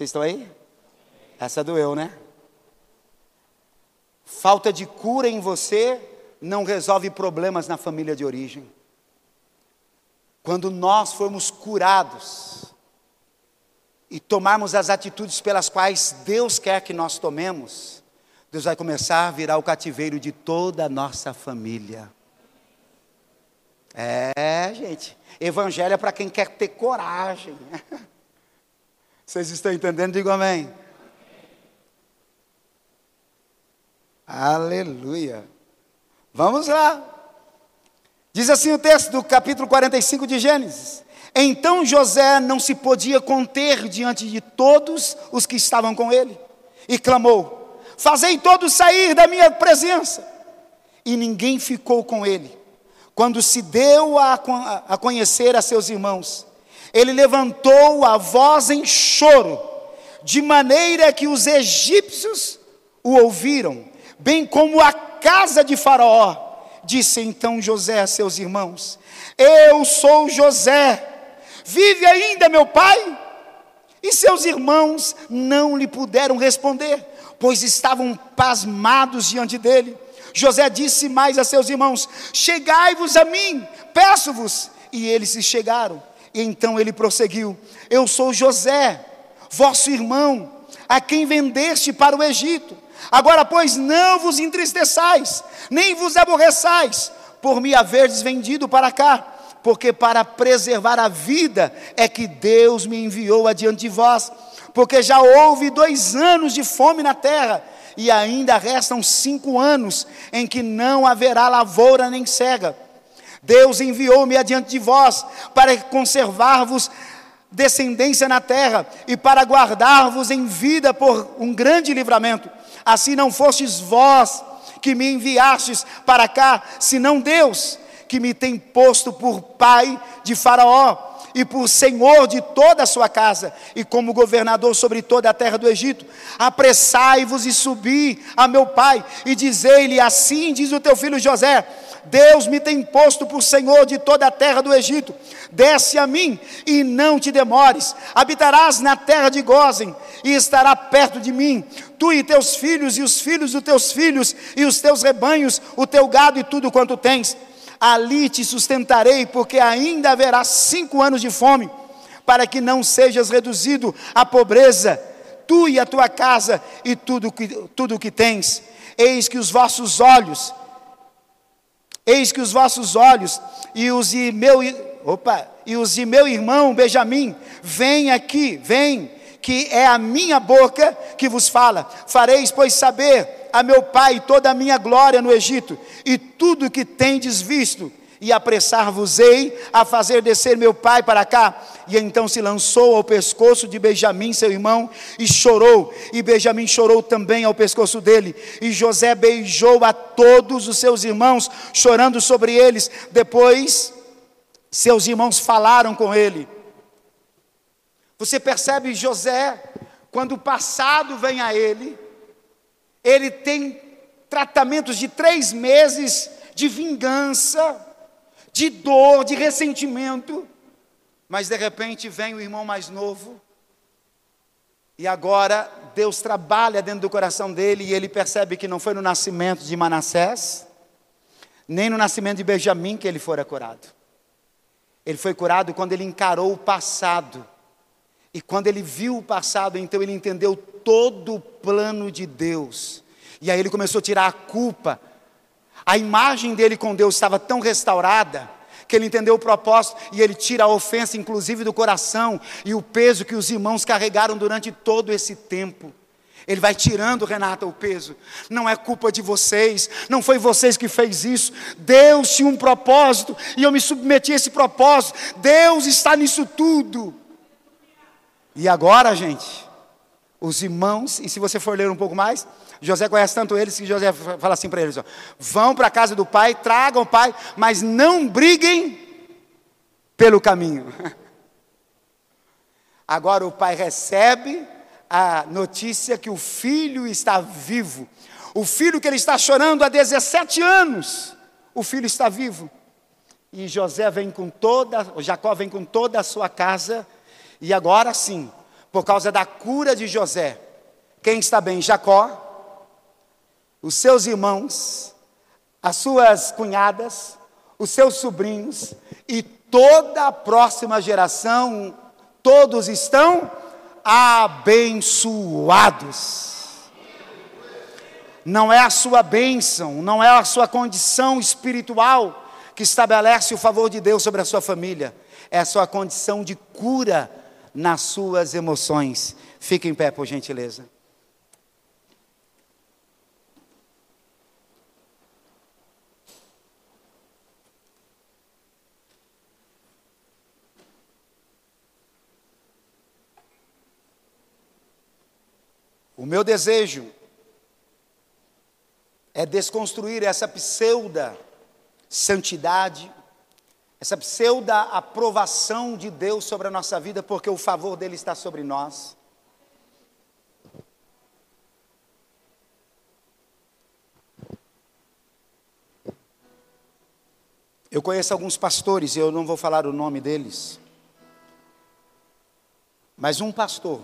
Vocês estão aí? Essa doeu, né? Falta de cura em você não resolve problemas na família de origem. Quando nós formos curados, e tomarmos as atitudes pelas quais Deus quer que nós tomemos, Deus vai começar a virar o cativeiro de toda a nossa família. É, gente, evangelho é para quem quer ter coragem. [laughs] Vocês estão entendendo? Digo amém. Aleluia. Vamos lá. Diz assim o texto do capítulo 45 de Gênesis: então José não se podia conter diante de todos os que estavam com ele, e clamou: Fazei todos sair da minha presença. E ninguém ficou com ele. quando se deu a, a conhecer a seus irmãos, ele levantou a voz em choro, de maneira que os egípcios o ouviram, bem como a casa de Faraó. Disse então José a seus irmãos: Eu sou José, vive ainda meu pai? E seus irmãos não lhe puderam responder, pois estavam pasmados diante dele. José disse mais a seus irmãos: Chegai-vos a mim, peço-vos. E eles se chegaram. E então ele prosseguiu: Eu sou José, vosso irmão, a quem vendeste para o Egito. Agora, pois, não vos entristeçais, nem vos aborreçais, por me haverdes vendido para cá, porque para preservar a vida é que Deus me enviou adiante de vós, porque já houve dois anos de fome na terra, e ainda restam cinco anos em que não haverá lavoura nem cega. Deus enviou-me adiante de vós para conservar-vos descendência na terra e para guardar-vos em vida por um grande livramento. Assim não fostes vós que me enviastes para cá, senão Deus, que me tem posto por pai de Faraó e por senhor de toda a sua casa, e como governador sobre toda a terra do Egito. Apressai-vos e subi a meu pai, e dizei-lhe: Assim diz o teu filho José: Deus me tem posto por senhor de toda a terra do Egito. Desce a mim e não te demores. Habitarás na terra de Gozen e estará perto de mim. Tu e teus filhos e os filhos dos teus filhos e os teus rebanhos, o teu gado e tudo quanto tens ali te sustentarei, porque ainda haverá cinco anos de fome, para que não sejas reduzido à pobreza, tu e a tua casa e tudo que, tudo que tens. Eis que os vossos olhos, eis que os vossos olhos e os de meu, opa, e os de meu irmão Benjamim, vem aqui, vem, que é a minha boca que vos fala. Fareis, pois, saber a meu pai toda a minha glória no Egito, e tudo que tendes visto, e apressar-vos-ei a fazer descer meu pai para cá. E então se lançou ao pescoço de Benjamim, seu irmão, e chorou. E Benjamim chorou também ao pescoço dele. E José beijou a todos os seus irmãos, chorando sobre eles. Depois, seus irmãos falaram com ele. Você percebe José, quando o passado vem a ele, ele tem tratamentos de três meses de vingança, de dor, de ressentimento, mas de repente vem o irmão mais novo, e agora Deus trabalha dentro do coração dele e ele percebe que não foi no nascimento de Manassés, nem no nascimento de Benjamim que ele fora curado. Ele foi curado quando ele encarou o passado. E quando ele viu o passado, então ele entendeu todo o plano de Deus. E aí ele começou a tirar a culpa. A imagem dele com Deus estava tão restaurada que ele entendeu o propósito e ele tira a ofensa, inclusive do coração, e o peso que os irmãos carregaram durante todo esse tempo. Ele vai tirando, Renata, o peso. Não é culpa de vocês, não foi vocês que fez isso. Deus tinha um propósito e eu me submeti a esse propósito. Deus está nisso tudo. E agora, gente, os irmãos, e se você for ler um pouco mais, José conhece tanto eles que José fala assim para eles: ó, vão para a casa do pai, tragam o pai, mas não briguem pelo caminho. [laughs] Agora o pai recebe a notícia que o filho está vivo. O filho que ele está chorando há 17 anos, o filho está vivo. E José vem com toda, Jacó vem com toda a sua casa, e agora sim, por causa da cura de José, quem está bem? Jacó, os seus irmãos, as suas cunhadas, os seus sobrinhos e toda a próxima geração, todos estão abençoados. Não é a sua bênção, não é a sua condição espiritual que estabelece o favor de Deus sobre a sua família, é a sua condição de cura nas suas emoções. Fique em pé, por gentileza. O meu desejo é desconstruir essa pseuda santidade, essa pseuda aprovação de Deus sobre a nossa vida, porque o favor dele está sobre nós. Eu conheço alguns pastores, eu não vou falar o nome deles, mas um pastor,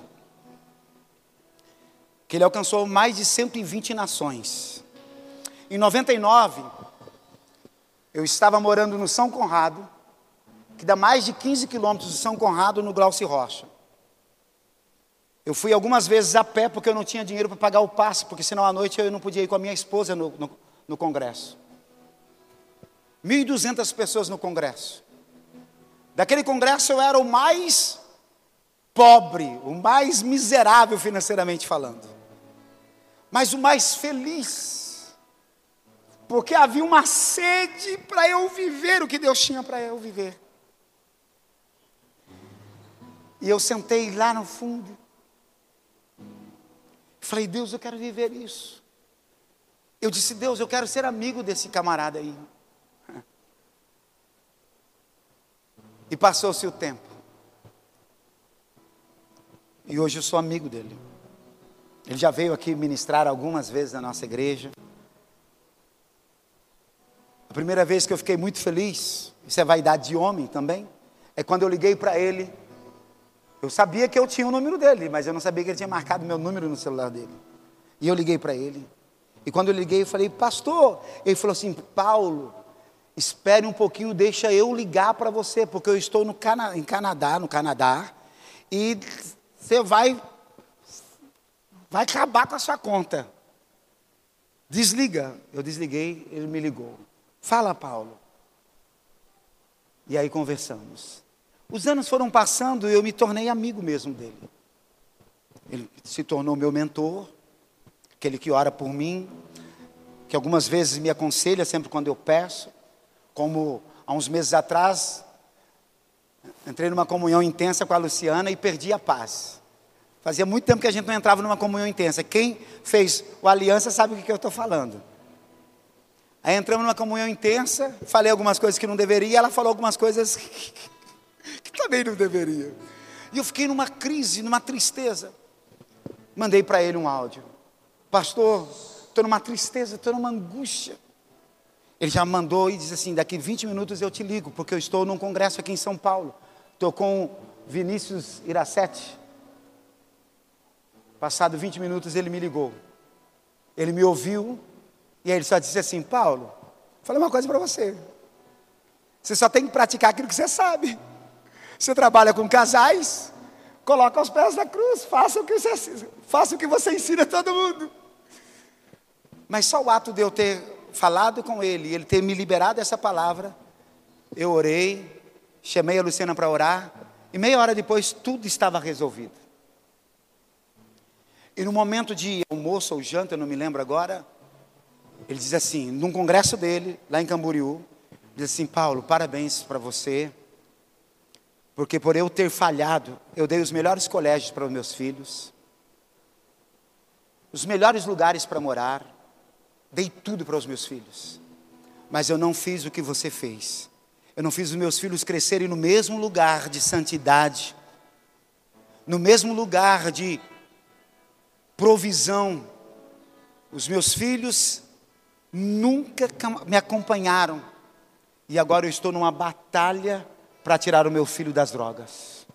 que ele alcançou mais de 120 nações. Em 99, eu estava morando no São Conrado, que dá mais de 15 quilômetros de São Conrado, no Glaucio Rocha. Eu fui algumas vezes a pé porque eu não tinha dinheiro para pagar o passe, porque senão à noite eu não podia ir com a minha esposa no, no, no congresso. 1.200 pessoas no congresso. Daquele congresso eu era o mais pobre, o mais miserável financeiramente falando, mas o mais feliz, porque havia uma sede para eu viver o que Deus tinha para eu viver. E eu sentei lá no fundo, falei, Deus, eu quero viver isso. Eu disse, Deus, eu quero ser amigo desse camarada aí. E passou-se o tempo. E hoje eu sou amigo dele. Ele já veio aqui ministrar algumas vezes na nossa igreja. A primeira vez que eu fiquei muito feliz, isso é vaidade de homem também, é quando eu liguei para ele. Eu sabia que eu tinha o número dele, mas eu não sabia que ele tinha marcado meu número no celular dele. E eu liguei para ele. E quando eu liguei, eu falei, pastor. Ele falou assim: Paulo, espere um pouquinho, deixa eu ligar para você, porque eu estou no Cana em Canadá, no Canadá, e você vai, vai acabar com a sua conta. Desliga. Eu desliguei, ele me ligou. Fala, Paulo. E aí conversamos. Os anos foram passando e eu me tornei amigo mesmo dele. Ele se tornou meu mentor, aquele que ora por mim, que algumas vezes me aconselha sempre quando eu peço como há uns meses atrás, entrei numa comunhão intensa com a Luciana e perdi a paz. Fazia muito tempo que a gente não entrava numa comunhão intensa. Quem fez o aliança sabe o que, eu estou falando. Aí entramos numa comunhão intensa, falei algumas coisas que não deveria, ela falou algumas coisas [laughs] que também não deveria. E eu fiquei numa crise, numa tristeza. Mandei para ele um áudio. Pastor, estou numa tristeza, estou numa angústia. Ele já mandou e disse assim: daqui 20 minutos eu te ligo, porque eu estou num congresso aqui em São Paulo. Estou com Vinícius Iracete. Passado 20 minutos ele me ligou. Ele me ouviu e ele só disse assim: Paulo, falei uma coisa para você. Você só tem que praticar aquilo que você sabe. Você trabalha com casais, coloca os pés na cruz, faça o que você, faça o que você ensina a todo mundo. Mas só o ato de eu ter falado com ele, ele ter me liberado essa palavra, eu orei, chamei a Luciana para orar, e meia hora depois tudo estava resolvido. E no momento de almoço ou janta, eu não me lembro agora, ele diz assim, num congresso dele, lá em Camboriú, diz assim, Paulo, parabéns para você, porque por eu ter falhado, eu dei os melhores colégios para os meus filhos, os melhores lugares para morar, Dei tudo para os meus filhos. Mas eu não fiz o que você fez. Eu não fiz os meus filhos crescerem no mesmo lugar de santidade, no mesmo lugar de provisão. Os meus filhos nunca me acompanharam. E agora eu estou numa batalha para tirar o meu filho das drogas.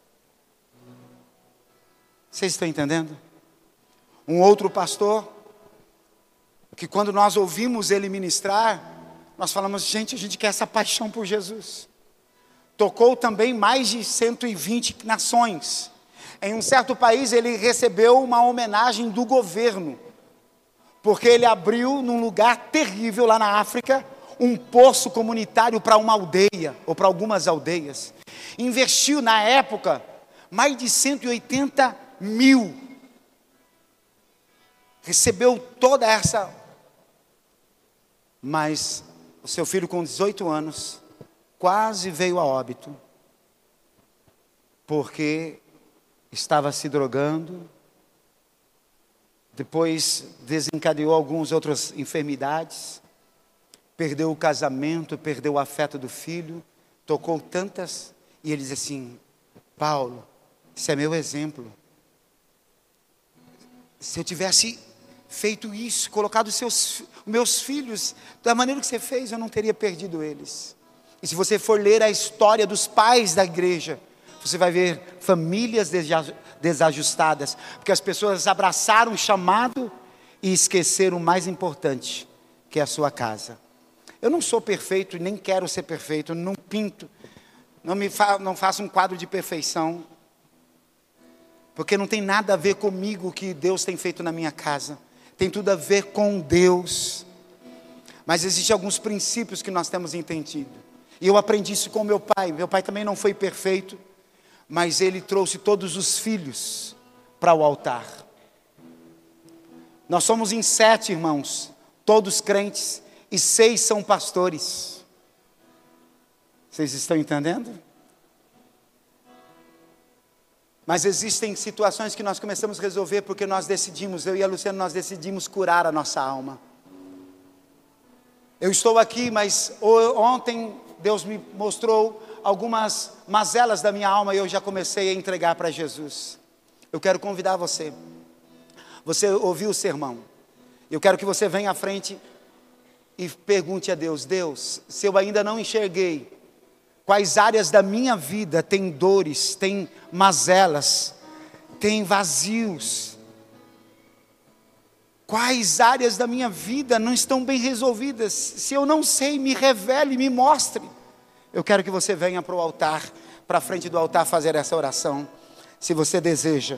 Vocês estão entendendo? Um outro pastor que quando nós ouvimos ele ministrar, nós falamos, gente, a gente quer essa paixão por Jesus. Tocou também mais de 120 nações. Em um certo país ele recebeu uma homenagem do governo, porque ele abriu num lugar terrível lá na África um poço comunitário para uma aldeia ou para algumas aldeias. Investiu na época mais de 180 mil. Recebeu toda essa mas o seu filho, com 18 anos, quase veio a óbito, porque estava se drogando, depois desencadeou algumas outras enfermidades, perdeu o casamento, perdeu o afeto do filho, tocou tantas, e ele diz assim: Paulo, esse é meu exemplo. Se eu tivesse feito isso, colocado seus, meus filhos da maneira que você fez, eu não teria perdido eles. E se você for ler a história dos pais da igreja, você vai ver famílias desajustadas, porque as pessoas abraçaram o chamado e esqueceram o mais importante, que é a sua casa. Eu não sou perfeito e nem quero ser perfeito, não pinto, não, me fa não faço um quadro de perfeição, porque não tem nada a ver comigo o que Deus tem feito na minha casa, tem tudo a ver com Deus. Mas existem alguns princípios que nós temos entendido. E eu aprendi isso com meu pai. Meu pai também não foi perfeito, mas ele trouxe todos os filhos para o altar. Nós somos em sete irmãos, todos crentes, e seis são pastores. Vocês estão entendendo? Mas existem situações que nós começamos a resolver porque nós decidimos, eu e a Luciana, nós decidimos curar a nossa alma. Eu estou aqui, mas ontem Deus me mostrou algumas mazelas da minha alma e eu já comecei a entregar para Jesus. Eu quero convidar você você ouviu o sermão. Eu quero que você venha à frente e pergunte a Deus: Deus, se eu ainda não enxerguei, quais áreas da minha vida tem dores, tem mazelas, tem vazios? Quais áreas da minha vida não estão bem resolvidas? Se eu não sei, me revele, me mostre. Eu quero que você venha para o altar, para a frente do altar fazer essa oração. Se você deseja